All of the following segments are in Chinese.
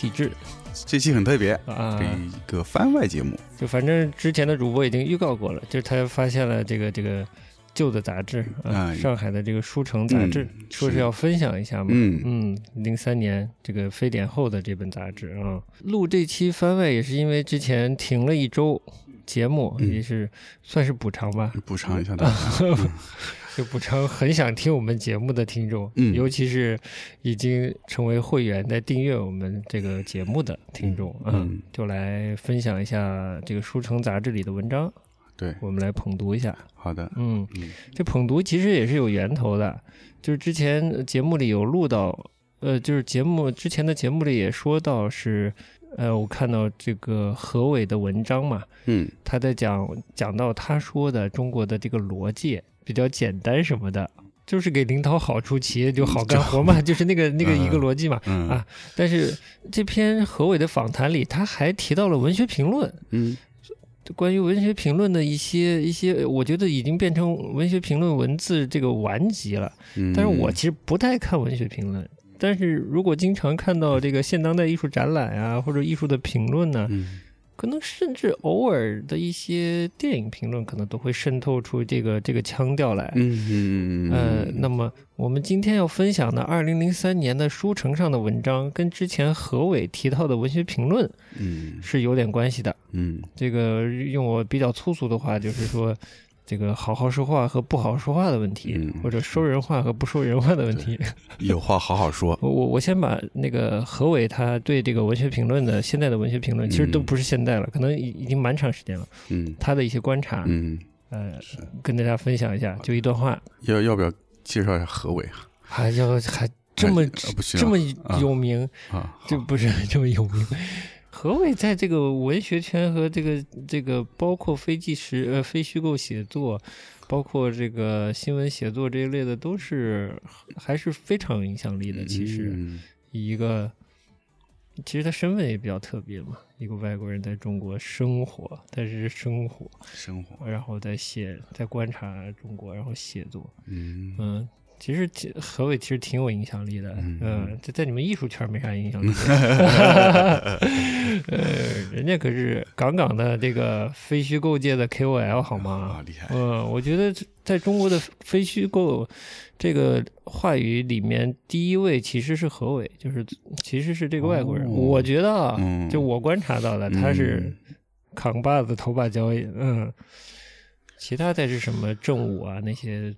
体制。这期很特别，啊。是，一个番外节目。就反正之前的主播已经预告过了，就是他发现了这个这个旧的杂志，啊，哎上海的这个书城杂志，嗯说是是要分享一下嘛。嗯嗯，零三年这个非典后的这本杂志啊，录这期番外也是因为之前停了一周节目，嗯。也是算是补偿吧，补偿一下大家，就补偿很想听我们节目的听众，嗯。尤其是已经成为会员在订阅我们这个节目的听众，嗯就来分享一下这个书城杂志里的文章，对，我们来捧读一下。好的，嗯，嗯。这捧读其实也是有源头的，就是之前节目里有录到，呃，就是节目之前的节目里也说到是，呃，我看到这个何伟的文章嘛，嗯。他在讲讲到他说的中国的这个逻辑比较简单什么的，就是给领导好处，企业就好干活嘛，就是那个那个一个逻辑嘛。嗯啊但是这篇何伟的访谈里，他还提到了文学评论，嗯关于文学评论的一些一些，我觉得已经变成文学评论文字这个顽疾了。嗯，但是我其实不太看文学评论，但是如果经常看到这个现当代艺术展览啊，或者艺术的评论呢，嗯可能甚至偶尔的一些电影评论，可能都会渗透出这个这个腔调来。嗯嗯呃，那么我们今天要分享的二零零三年的书城上的文章，跟之前何伟提到的文学评论嗯是有点关系的。嗯这个用我比较粗俗的话，就是说，这个好好说话和不好好说话的问题，嗯或者说人话和不说人话的问题。有话好好说，我我我先把那个何伟他对这个文学评论的现在的文学评论，其实都嗯不是现在了，可能已已经蛮长时间了。嗯他的一些观察，嗯，呃，跟大家分享一下，就一段话，要要不要介绍一下何伟啊？还要还这么、这么啊有名，啊，好这不是这么有名。何伟在这个文学圈和这个这个包括非纪实呃非虚构写作，包括这个新闻写作这一类的，都是还是非常有影响力的。其实，嗯一个其实他身份也比较特别嘛，一个外国人在中国生活，但是生活，生活，然后在写，在观察中国，然后写作，嗯嗯。其实其何伟其实挺有影响力的，嗯嗯，这在你们艺术圈没啥影响力，呃，人家可是杠杠的这个非虚构界的 KOL 好吗啊？厉害，嗯，我觉得在中国的非虚构这个话语里面，第一位其实是何伟，就是其实是这个外国人。哦我觉得啊，嗯就我观察到的，他是扛把子头把交椅，嗯，其他再是什么正午啊那些。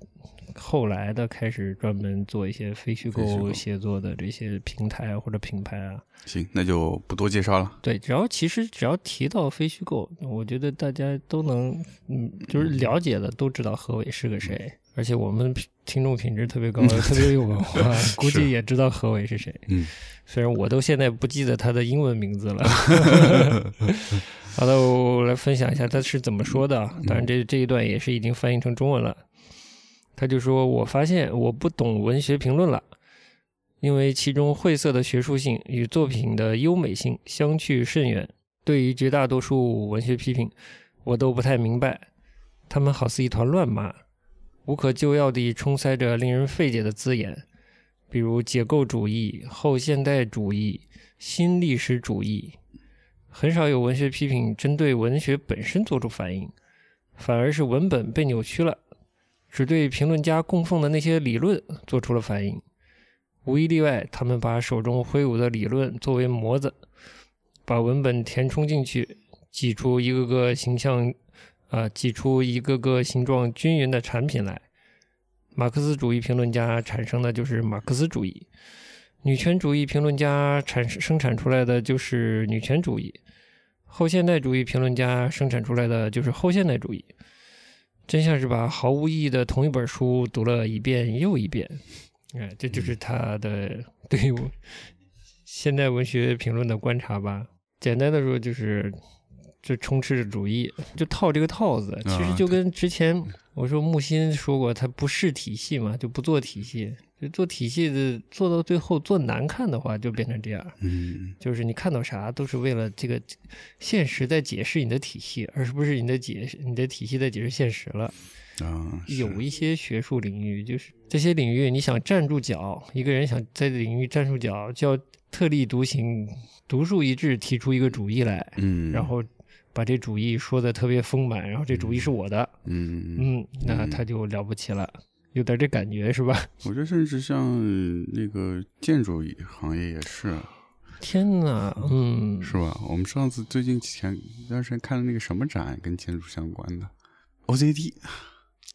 后来的开始专门做一些非虚构构写作的这些平台啊或者品牌啊，行，那就不多介绍了。对，只要其实只要提到非虚构，我觉得大家都能，嗯，就是了解的都知道何伟是个谁，而且我们听众品质特别高，特别有文化，估计也知道何伟是谁。嗯，虽然我都现在不记得他的英文名字了。好的，我来分享一下他是怎么说的啊。当然这，这一段也是已经翻译成中文了。他就说：“我发现我不懂文学评论了。”因为其中晦涩的学术性与作品的优美性相去甚远。对于绝大多数文学批评，我都不太明白，他们好似一团乱麻，无可救药地充塞着令人费解的字眼，比如解构主义、后现代主义、新历史主义。很少有文学批评针对文学本身做出反应，反而是文本被扭曲了，只对评论家供奉的那些理论做出了反应。无一例外，他们把手中挥舞的理论作为模子，把文本填充进去，挤出一个个形象，啊、挤出一个个形状均匀的产品来。马克思主义评论家产生的就是马克思主义，女权主义评论家产生产出来的就是女权主义，后现代主义评论家生产出来的就是后现代主义。真像是把毫无意义的同一本书读了一遍又一遍。哎，这就是他的对于现代文学评论的观察吧。简单的说，就是就充斥着主义，就套这个套子。其实就跟之前我说木心说过，他不是体系嘛，就不做体系。就做体系的，做到最后做难看的话，就变成这样。嗯就是你看到啥都是为了这个现实在解释你的体系，而不是你的解释你的体系在解释现实了。啊，有一些学术领域，就是这些领域，你想站住脚，一个人想在领域站住脚，就要特立独行，独树一帜，提出一个主意来，嗯，然后把这主意说的特别丰满，然后这主意是我的，嗯，嗯，那他就了不起了，有点这感觉是吧？我觉得甚至像那个建筑行业也是，天哪，嗯，是吧？我们上次最近前一段时间看的那个什么展，跟建筑相关的 OCT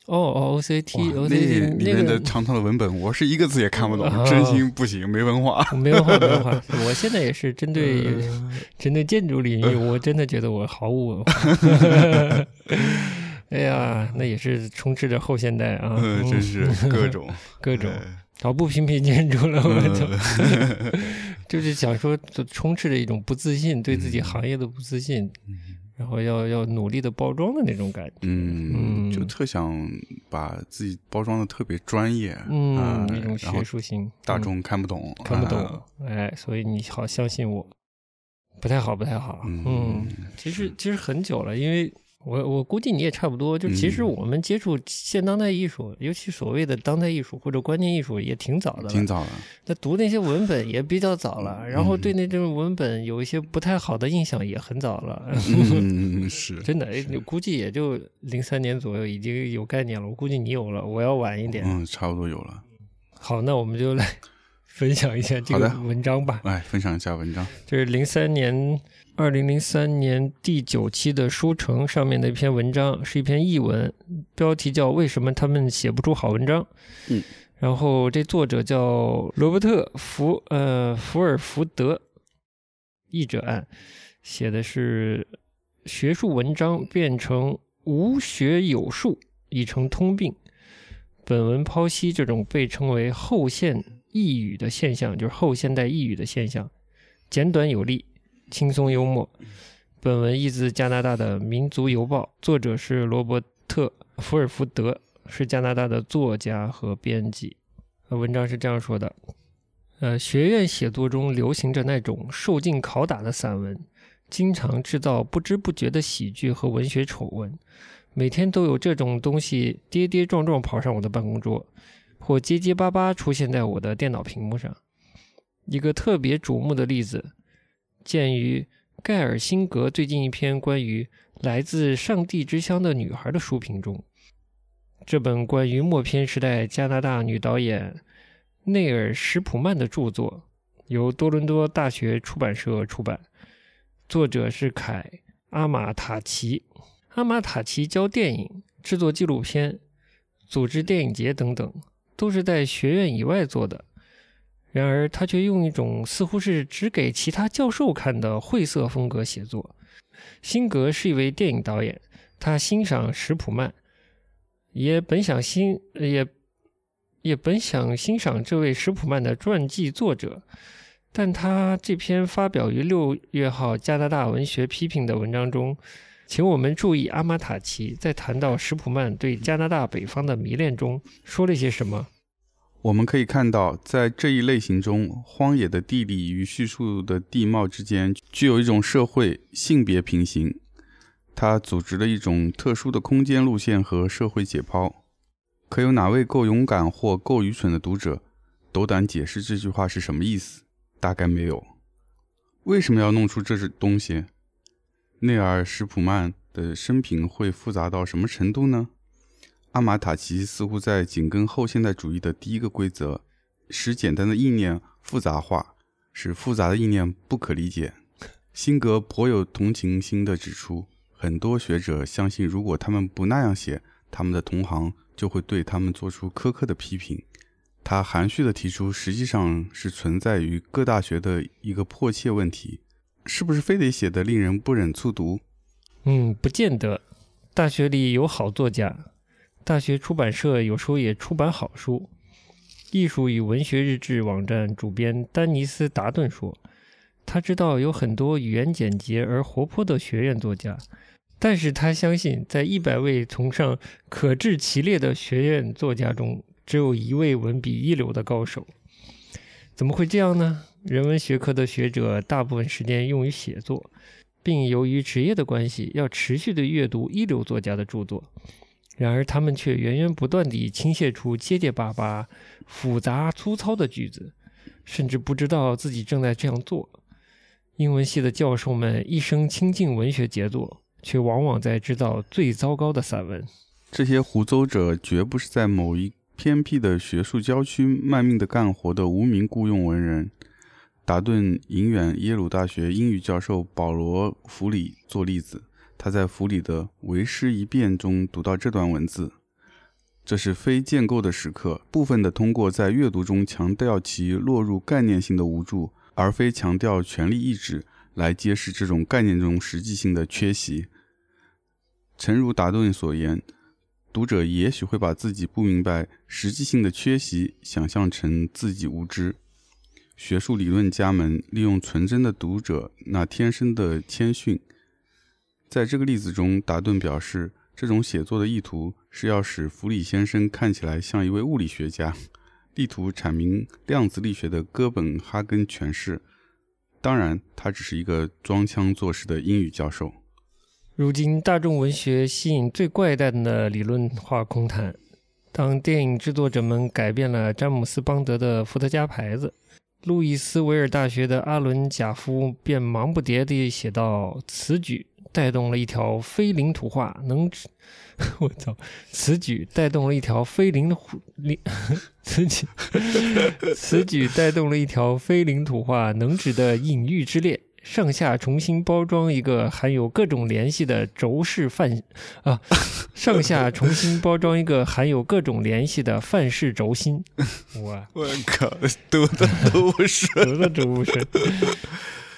哦哦，OCT，OCT 那里面的。长长的文本，我是一个字也看不懂，啊真心不行，没文化。没文化，没文化。我现在也是针对呃针对建筑领域，我真的觉得我毫无文化。哎呀，那也是充斥着后现代啊，嗯，真嗯是各 种各种。呃好，不评评建筑了，我就呃 就是想说，就充斥着一种不自信，对自己嗯行业的不自信，嗯然后要要努力的包装的那种感觉。嗯，嗯就特想把自己包装的特别专业，嗯，啊那种学术性，嗯大众看不懂，看不懂啊，哎，所以你好相信我，不太好，不太好。嗯嗯，其实其实很久了，因为我我估计你也差不多。就其实嗯我们接触现当代艺术，尤其所谓的当代艺术或者观念艺术，也挺早的了。挺早的，那读那些文本也比较早了，然后嗯对那种文本有一些不太好的印象也很早了。嗯，是真的，哎估计也就零三年左右已经有概念了。我估计你有了，我要晚一点。嗯，差不多有了。好，那我们就来 分享一下这个文章吧。来分享一下文章。就是零三年，二零零三年第九期的书城上面的一篇文章，是一篇译文，标题叫《为什么他们写不出好文章》。嗯，然后这作者叫罗伯特福呃福尔福德，译者案写的是学术文章变成无学有术，已成通病。本文剖析这种被称为后现抑语的现象，就是后现代抑语的现象，简短有力，轻松幽默。本文译自加拿大的《民族邮报》，作者是罗伯特·福尔福德，是加拿大的作家和编辑。呃文章是这样说的：呃，学院写作中流行着那种受尽拷打的散文，经常制造不知不觉的喜剧和文学丑闻。每天都有这种东西跌跌撞撞跑上我的办公桌，或结结巴巴出现在我的电脑屏幕上。一个特别瞩目的例子，鉴于盖尔辛格最近一篇关于来自上帝之乡的女孩的书评中。这本关于默片时代加拿大女导演内尔·史普曼的著作，由多伦多大学出版社出版，作者是凯·阿马塔奇。阿马塔奇教电影、制作纪录片、组织电影节等等，都是在学院以外做的。然而，他却用一种似乎是只给其他教授看的晦涩风格写作。辛格是一位电影导演，他欣赏史普曼，也本想欣也也本想欣赏这位史普曼的传记作者，但他这篇发表于六月号加拿大文学批评的文章中，请我们注意阿玛塔奇在谈到史普曼对加拿大北方的迷恋中说了些什么。我们可以看到，在这一类型中，荒野的地理与叙述的地貌之间具有一种社会性别平行。它组织了一种特殊的空间路线和社会解剖。可有哪位够勇敢或够愚蠢的读者，斗胆解释这句话是什么意思？大概没有。为什么要弄出这些东西？内尔·史普曼的生平会复杂到什么程度呢？阿马塔奇似乎在紧跟后现代主义的第一个规则，使简单的意念复杂化，使复杂的意念不可理解。辛格颇有同情心地指出，很多学者相信，如果他们不那样写，他们的同行就会对他们做出苛刻的批评。他含蓄地提出，实际上是存在于各大学的一个迫切问题：是不是非得写得令人不忍卒读？嗯，不见得。大学里有好作家，大学出版社有时候也出版好书。艺术与文学日志网站主编丹尼斯·达顿说：“他知道有很多语言简洁而活泼的学院作家，但是他相信，在一百位崇尚可治其列的学院作家中，只有一位文笔一流的高手。怎么会这样呢？人文学科的学者大部分时间用于写作。”并由于职业的关系，要持续的阅读一流作家的著作。然而他们却源源不断地倾泻出结结巴巴、复杂粗糙的句子，甚至不知道自己正在这样做。英文系的教授们一生亲近文学杰作，却往往在制造最糟糕的散文。这些胡诌者绝不是在某一偏僻的学术郊区卖命的干活的无名雇佣文人。达顿引远耶鲁大学英语教授保罗·弗里做例子，他在弗里的《为师一辩》中读到这段文字：这是非建构的时刻，部分的通过在阅读中强调其落入概念性的无助。而非强调权力意志来揭示这种概念中实际性的缺席。诚如达顿所言，读者也许会把自己不明白实际性的缺席想象成自己无知。学术理论家们利用纯真的读者那天生的谦逊。在这个例子中，达顿表示，这种写作的意图是要使弗里先生看起来像一位物理学家。力图阐明量子力学的哥本哈根诠释。当然，他只是一个装腔作势的英语教授。如今，大众文学吸引最怪诞的理论化空谈。当电影制作者们改变了詹姆斯邦德的伏特加牌子，路易斯维尔大学的阿伦贾夫便忙不迭地写道：“此举带动了一条非领土化能。”我操！此举带动了一条非领土领，此举 此举带动了一条非领土化能指的隐喻之链，上下重新包装一个含有各种联系的轴式范啊，上下重新包装一个含有各种联系的范式轴心。我我靠，读的读不是，读的读不顺。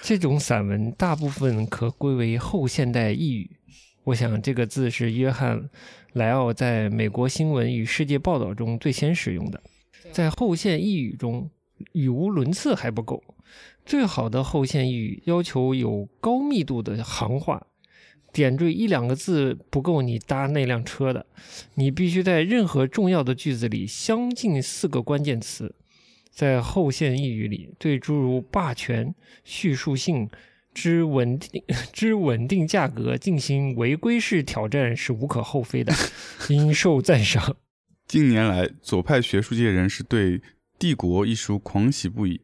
这种散文大部分可归为后现代抑语。我想这个字是约翰·莱奥在美国新闻与世界报道中最先使用的。在后现意语中，语无伦次还不够，最好的后现意语要求有高密度的行话，点缀一两个字不够你搭那辆车的，你必须在任何重要的句子里镶进四个关键词。在后现意语里，对诸如霸权、叙述性。之稳定 之稳定价格进行违规式挑战是无可厚非的，应受赞赏。近年来，左派学术界人士对《帝国》一书狂喜不已。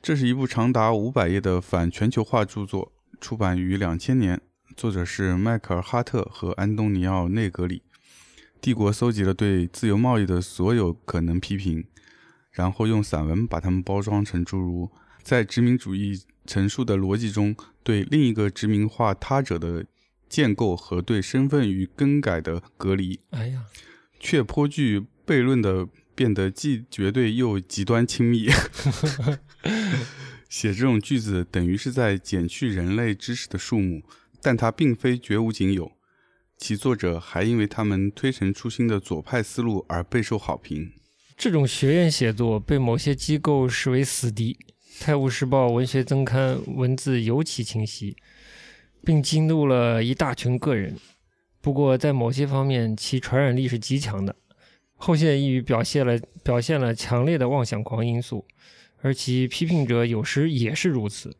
这是一部长达五百页的反全球化著作，出版于两千年，作者是迈克尔·哈特和安东尼奥·内格里。《帝国》搜集了对自由贸易的所有可能批评，然后用散文把它们包装成诸如在殖民主义。陈述的逻辑中，对另一个殖民化他者的建构和对身份与更改的隔离，哎呀，却颇具悖论的变得既绝对又极端亲密。写这种句子等于是在减去人类知识的数目，但它并非绝无仅有。其作者还因为他们推陈出新的左派思路而备受好评。这种学院写作被某些机构视为死敌。《泰晤士报》文学增刊文字尤其清晰，并激怒了一大群个人。不过，在某些方面，其传染力是极强的。后现抑语表现了表现了强烈的妄想狂因素，而其批评者有时也是如此。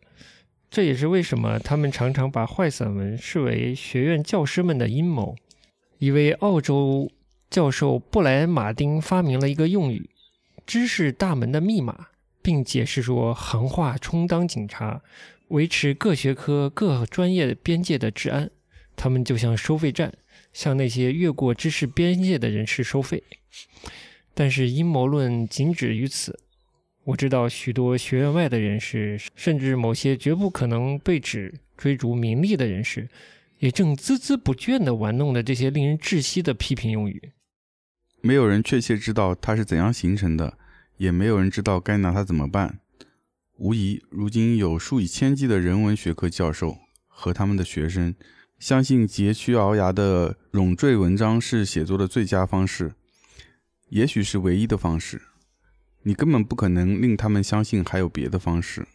这也是为什么他们常常把坏散文视为学院教师们的阴谋。一位澳洲教授布莱恩·马丁发明了一个用语：“知识大门的密码。”并解释说，行话充当警察，维持各学科各专业边界的治安。他们就像收费站，向那些越过知识边界的人士收费。但是阴谋论仅止于此。我知道许多学院外的人士，甚至某些绝不可能被指追逐名利的人士，也正孜孜不倦地玩弄着这些令人窒息的批评用语。没有人确切知道它是怎样形成的。也没有人知道该拿它怎么办。无疑，如今有数以千计的人文学科教授和他们的学生相信佶屈聱牙的冗赘文章是写作的最佳方式，也许是唯一的方式。你根本不可能令他们相信还有别的方式。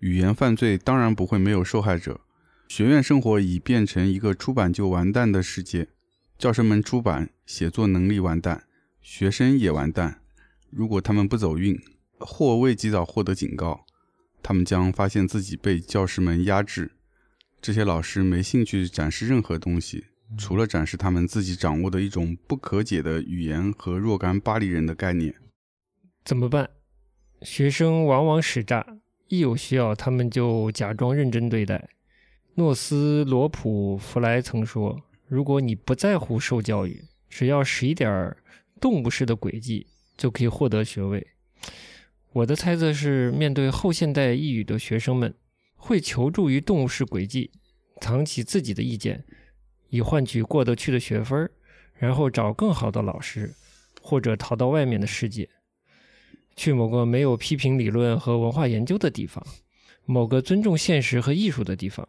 语言犯罪当然不会没有受害者。学院生活已变成一个出版就完蛋的世界。教师们出版，写作能力完蛋，学生也完蛋。如果他们不走运，或未及早获得警告，他们将发现自己被教师们压制。这些老师没兴趣展示任何东西，除了展示他们自己掌握的一种不可解的语言和若干巴黎人的概念。怎么办？学生往往使诈，一有需要，他们就假装认真对待。诺斯罗普弗莱曾说：“如果你不在乎受教育，只要使一点动物式的诡计，就可以获得学位。”我的猜测是，面对后现代抑语的学生们，会求助于动物式诡计，藏起自己的意见，以换取过得去的学分儿，然后找更好的老师，或者逃到外面的世界。去某个没有批评理论和文化研究的地方，某个尊重现实和艺术的地方。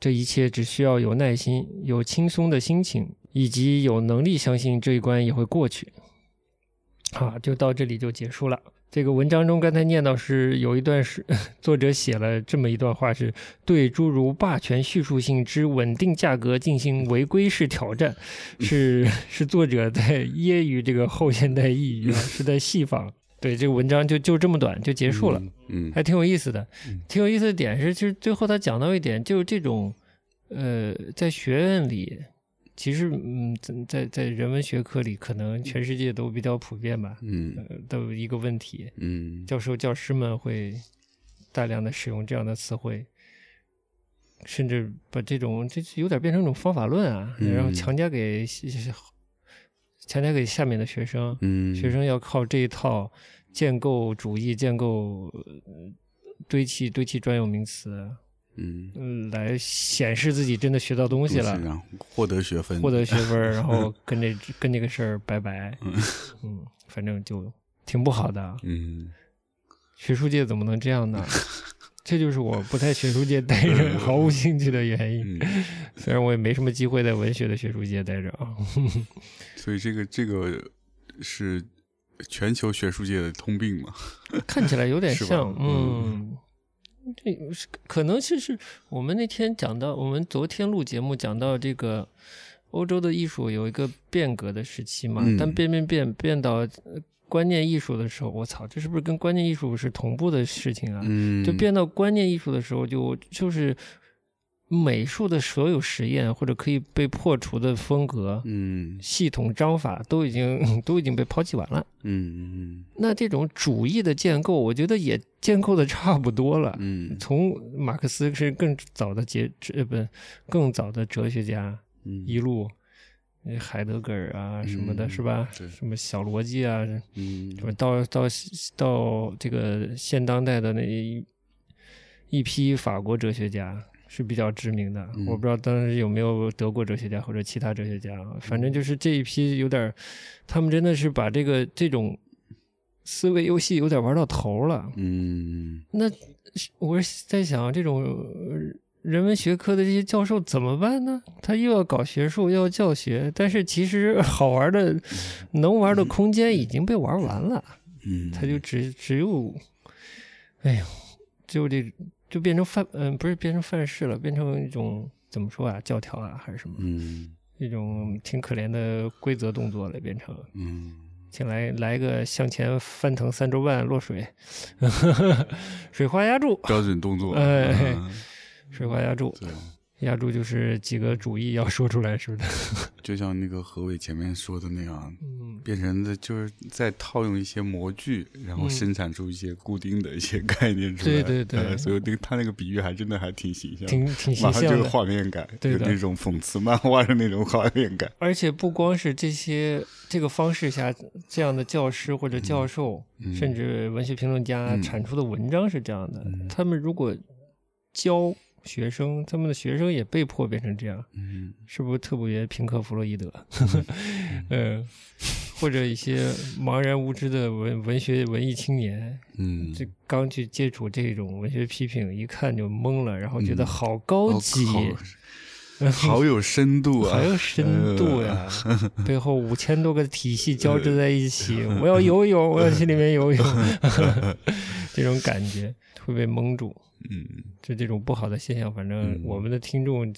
这一切只需要有耐心、有轻松的心情，以及有能力相信这一关也会过去。好，就到这里就结束了。这个文章中刚才念到是有一段是 作者写了这么一段话，是对诸如霸权叙述性之稳定价格进行违规式挑战，是 是作者在揶揄这个后现代意语，是在戏仿。对这个文章就就这么短就结束了，嗯，还挺有意思的。挺有意思的点是，其实最后他讲到一点，就是这种，呃，在学院里，其实嗯，在在人文学科里，可能全世界都比较普遍吧，嗯，都有一个问题，嗯，教授教师们会大量的使用这样的词汇，甚至把这种这有点变成一种方法论啊，然后强加给。强加给下面的学生，嗯，学生要靠这一套建构主义、建构堆砌、堆砌专有名词，嗯，来显示自己真的学到东西了，然后获得学分，获得学分，然后 跟这跟这个事儿拜拜，嗯，反正就挺不好的，嗯，学术界怎么能这样呢？这就是我不在学术界待着毫无兴趣的原因，虽然我也没什么机会在文学的学术界待着啊。所以这个这个是全球学术界的通病嘛？看起来有点像，嗯，这可能就是我们那天讲到，我们昨天录节目讲到这个欧洲的艺术有一个变革的时期嘛，但变变变变到。观念艺术的时候，我操，这是不是跟观念艺术是同步的事情啊？嗯，就变到观念艺术的时候，就就是美术的所有实验或者可以被破除的风格，嗯，系统章法都已经 都已经被抛弃完了。嗯嗯，那这种主义的建构，我觉得也建构的差不多了。嗯，从马克思是更早的哲呃不更早的哲学家，一路。海德格尔啊什么的，是吧？什么小逻辑啊，嗯，什么到到到这个现当代的那一一批法国哲学家是比较知名的。我不知道当时有没有德国哲学家或者其他哲学家，反正就是这一批有点，他们真的是把这个这种思维游戏有点玩到头了。嗯，那我是在想这种。人文学科的这些教授怎么办呢？他又要搞学术，又要教学，但是其实好玩的、能玩的空间已经被玩完了。嗯，他就只只有，哎呦，就这就变成范，嗯，不是变成范式了，变成一种怎么说啊，教条啊，还是什么？嗯，一种挺可怜的规则动作了，变成。嗯，请来来个向前翻腾三周半落水，水花压住，标准动作。哎。水花压住，压住就是几个主意要说出来，是不是？就像那个何伟前面说的那样，嗯，变成的就是在套用一些模具，然后生产出一些固定的一些概念出来。对对对，所以那个他那个比喻还真的还挺形象，挺挺形象的，就画面感，对那种讽刺漫画的那种画面感。而且不光是这些这个方式下这样的教师或者教授，甚至文学评论家产出的文章是这样的，他们如果教。学生，他们的学生也被迫变成这样，嗯，是不是特别平克·弗洛伊德？嗯，或者一些茫然无知的文文学文艺青年，嗯，这刚去接触这种文学批评，一看就懵了，然后觉得好高级，好有深度啊，好有深度呀！背后五千多个体系交织在一起，我要游泳，我要去里面游泳，这种感觉会被蒙住。嗯，就这种不好的现象，反正我们的听众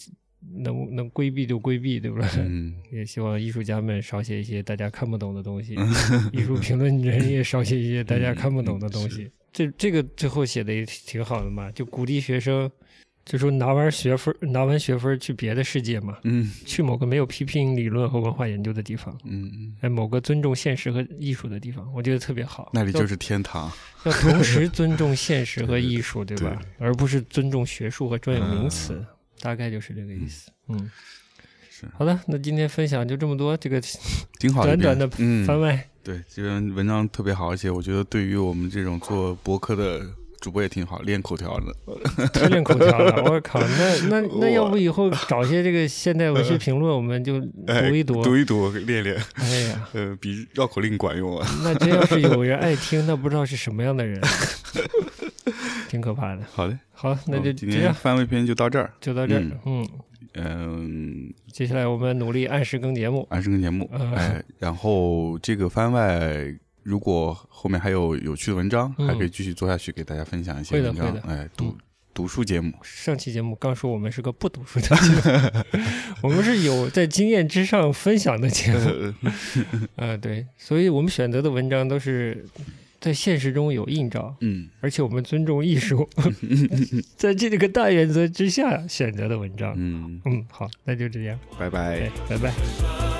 能能规避就规避，对不对？嗯，也希望艺术家们少写一些大家看不懂的东西，艺术评论人也少写一些大家看不懂的东西。这这个最后写的也挺好的嘛，就鼓励学生就说拿完学分，拿完学分去别的世界嘛，嗯。去某个没有批评理论和文化研究的地方，嗯，哎，某个尊重现实和艺术的地方，我觉得特别好。那里就是天堂。要要同时尊重现实和艺术，对吧？而不是尊重学术和专有名词，大概就是这个意思。嗯，是。好的，那今天分享就这么多，这个挺好的，短短的嗯，番外，对，这篇文章特别好，而且我觉得对于我们这种做博客的主播也挺好，练口条的。太 练口条了，我靠！那那那要不以后找些这个现代文学评论，我们就 读一读。读一读，练练，哎呀，呃，比绕口令管用啊。那真要是有人爱听，那不知道是什么样的人，挺可怕的。好的，好，那就好今天番外篇就到这儿。就到这儿嗯。嗯，嗯，接下来我们努力按时更节目。按时更节目，嗯哎，然后这个番外，如果后面还有有趣的文章，嗯还可以继续做下去，给大家分享一些文章。哎，读嗯读书节目，上期节目刚说我们是个不读书的节目，我们是有在经验之上分享的节目。啊，对，所以我们选择的文章都是在现实中有映照，嗯，而且我们尊重艺术，在这个大原则之下选择的文章。嗯，嗯，好，那就这样，拜拜哎。，拜拜。